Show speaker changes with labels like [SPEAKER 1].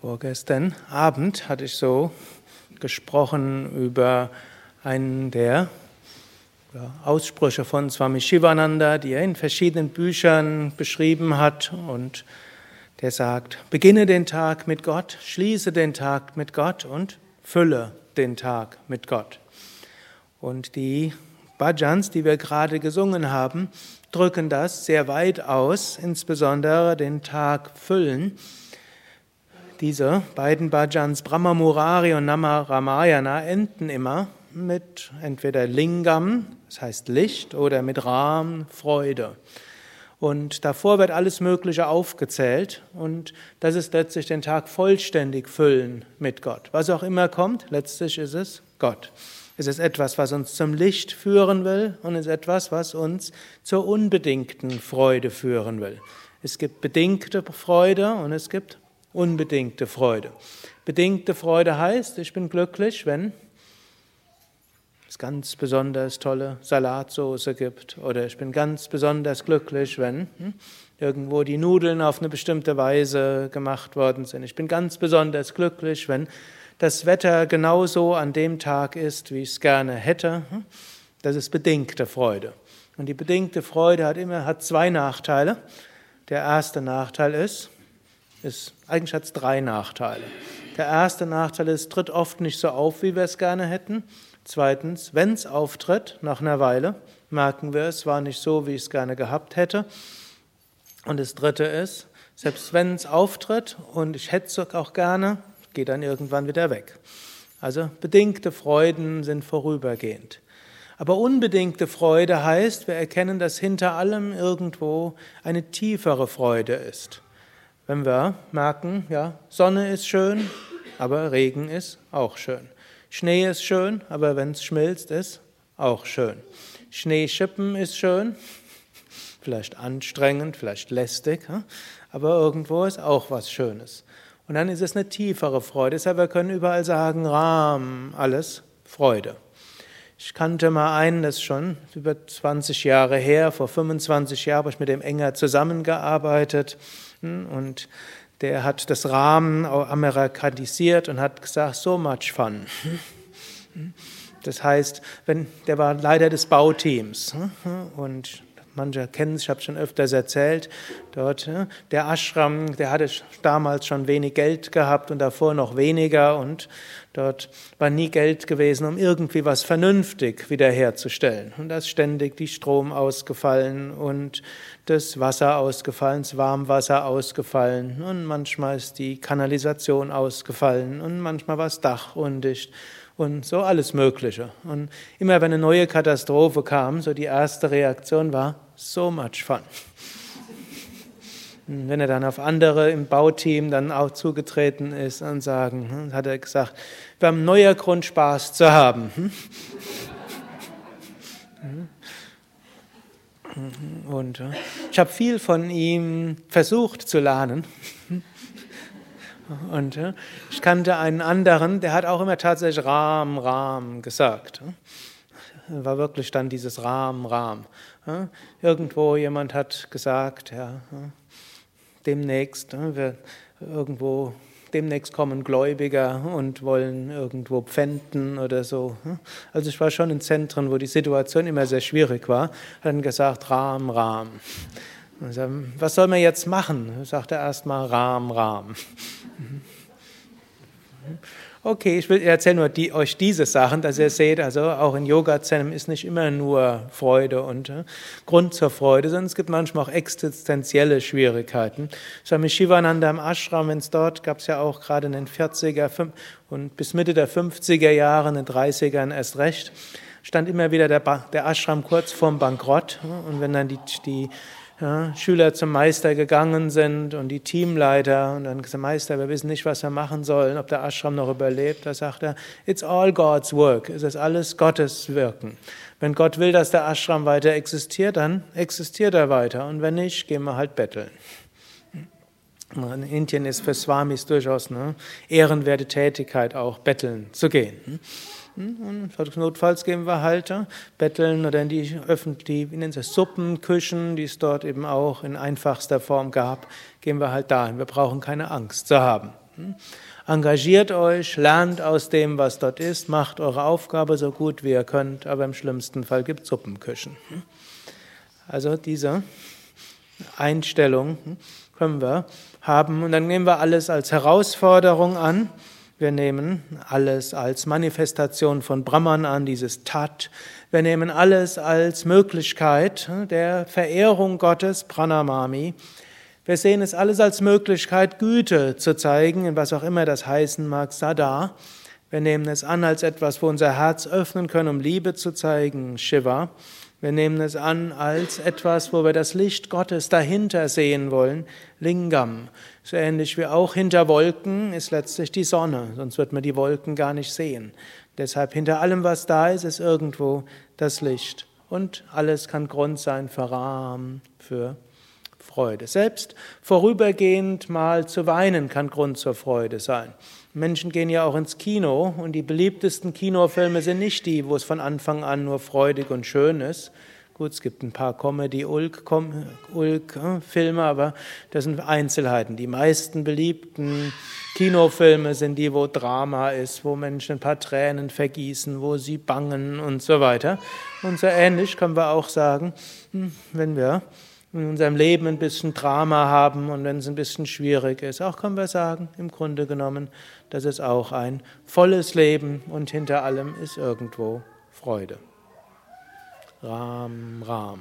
[SPEAKER 1] Vorgestern Abend hatte ich so gesprochen über einen der Aussprüche von Swami Shivananda, die er in verschiedenen Büchern beschrieben hat und der sagt, beginne den Tag mit Gott, schließe den Tag mit Gott und fülle den Tag mit Gott. Und die Bhajans, die wir gerade gesungen haben, drücken das sehr weit aus, insbesondere den Tag füllen. Diese beiden Bhajans, Brahma Murari und Nama Ramayana, enden immer mit entweder Lingam, das heißt Licht, oder mit Ram, Freude. Und davor wird alles Mögliche aufgezählt und das ist letztlich den Tag vollständig füllen mit Gott. Was auch immer kommt, letztlich ist es Gott. Es ist etwas, was uns zum Licht führen will und es ist etwas, was uns zur unbedingten Freude führen will. Es gibt bedingte Freude und es gibt unbedingte Freude. Bedingte Freude heißt, ich bin glücklich, wenn es ganz besonders tolle Salatsoße gibt. Oder ich bin ganz besonders glücklich, wenn hm, irgendwo die Nudeln auf eine bestimmte Weise gemacht worden sind. Ich bin ganz besonders glücklich, wenn das Wetter genauso an dem Tag ist, wie ich es gerne hätte. Hm. Das ist bedingte Freude. Und die bedingte Freude hat immer hat zwei Nachteile. Der erste Nachteil ist, ist es drei Nachteile. Der erste Nachteil ist, tritt oft nicht so auf, wie wir es gerne hätten. Zweitens, wenn es auftritt, nach einer Weile, merken wir, es war nicht so, wie ich es gerne gehabt hätte. Und das Dritte ist, selbst wenn es auftritt und ich hätte es auch gerne, geht dann irgendwann wieder weg. Also bedingte Freuden sind vorübergehend. Aber unbedingte Freude heißt, wir erkennen, dass hinter allem irgendwo eine tiefere Freude ist. Wenn wir merken, ja, Sonne ist schön, aber Regen ist auch schön. Schnee ist schön, aber wenn es schmilzt, ist auch schön. Schneeschippen ist schön, vielleicht anstrengend, vielleicht lästig, aber irgendwo ist auch was Schönes. Und dann ist es eine tiefere Freude. Deshalb wir können überall sagen, Rahm, alles Freude. Ich kannte mal einen, das ist schon über 20 Jahre her, vor 25 Jahren habe ich mit dem enger zusammengearbeitet hm, und der hat das Rahmen amerikanisiert und hat gesagt, so much fun. Das heißt, wenn, der war Leiter des Bauteams und manche kennen es, ich habe es schon öfters erzählt, dort der Ashram, der hatte damals schon wenig Geld gehabt und davor noch weniger und dort war nie Geld gewesen, um irgendwie was vernünftig wiederherzustellen. Und da ist ständig die Strom ausgefallen und das Wasser ausgefallen, das Warmwasser ausgefallen und manchmal ist die Kanalisation ausgefallen und manchmal war das Dach undicht und so alles Mögliche. Und immer wenn eine neue Katastrophe kam, so die erste Reaktion war, so much fun. Und wenn er dann auf andere im Bauteam dann auch zugetreten ist und sagen, hm, hat er gesagt, wir haben neuer Grund Spaß zu haben. Hm? Und ich habe viel von ihm versucht zu lernen. Und äh, ich kannte einen anderen, der hat auch immer tatsächlich Ram, Ram gesagt. War wirklich dann dieses Ram, Ram. Irgendwo jemand hat gesagt, ja, demnächst, wir irgendwo demnächst kommen Gläubiger und wollen irgendwo pfänden oder so. Also ich war schon in Zentren, wo die Situation immer sehr schwierig war, hat dann gesagt, Ram, Ram. Was soll man jetzt machen? Sagt er erstmal Ram, Ram. Okay, ich will erzählen nur die, euch diese Sachen, dass ihr seht, also auch in Yoga Zen ist nicht immer nur Freude und äh, Grund zur Freude, sondern es gibt manchmal auch existenzielle Schwierigkeiten. Swami Shivananda im Ashram, wenn es dort gab es ja auch gerade in den 40er und bis Mitte der 50er Jahre, in den 30ern erst recht, stand immer wieder der, der Ashram kurz vorm Bankrott und wenn dann die, die ja, Schüler zum Meister gegangen sind und die Teamleiter und dann gesagt, Meister, wir wissen nicht, was wir machen sollen, ob der Ashram noch überlebt. Da sagt er, it's all God's work. Es ist alles Gottes Wirken. Wenn Gott will, dass der Ashram weiter existiert, dann existiert er weiter. Und wenn nicht, gehen wir halt betteln. In Indien ist für Swamis durchaus eine ehrenwerte Tätigkeit, auch betteln zu gehen. Und notfalls gehen wir halt betteln oder in die öffentlichen, Suppenküchen, die es dort eben auch in einfachster Form gab, gehen wir halt dahin. Wir brauchen keine Angst zu haben. Hm? Engagiert euch, lernt aus dem, was dort ist, macht eure Aufgabe so gut wie ihr könnt, aber im schlimmsten Fall gibt es Suppenküchen. Hm? Also diese Einstellung hm, können wir haben und dann nehmen wir alles als Herausforderung an. Wir nehmen alles als Manifestation von Brahman an, dieses Tat. Wir nehmen alles als Möglichkeit der Verehrung Gottes, Pranamami. Wir sehen es alles als Möglichkeit, Güte zu zeigen, in was auch immer das heißen mag, Sada. Wir nehmen es an als etwas, wo unser Herz öffnen können, um Liebe zu zeigen, Shiva. Wir nehmen es an als etwas, wo wir das Licht Gottes dahinter sehen wollen, Lingam. So ähnlich wie auch hinter Wolken ist letztlich die Sonne, sonst wird man die Wolken gar nicht sehen. Deshalb hinter allem, was da ist, ist irgendwo das Licht. Und alles kann Grund sein für Ram, für Freude. Selbst vorübergehend mal zu weinen kann Grund zur Freude sein. Menschen gehen ja auch ins Kino und die beliebtesten Kinofilme sind nicht die, wo es von Anfang an nur freudig und schön ist. Gut, es gibt ein paar Comedy-Ulk-Filme, aber das sind Einzelheiten. Die meisten beliebten Kinofilme sind die, wo Drama ist, wo Menschen ein paar Tränen vergießen, wo sie bangen und so weiter. Und so ähnlich können wir auch sagen, hm, wenn wir in unserem Leben ein bisschen Drama haben und wenn es ein bisschen schwierig ist, auch können wir sagen, im Grunde genommen, das ist auch ein volles Leben und hinter allem ist irgendwo Freude. Ram, Ram.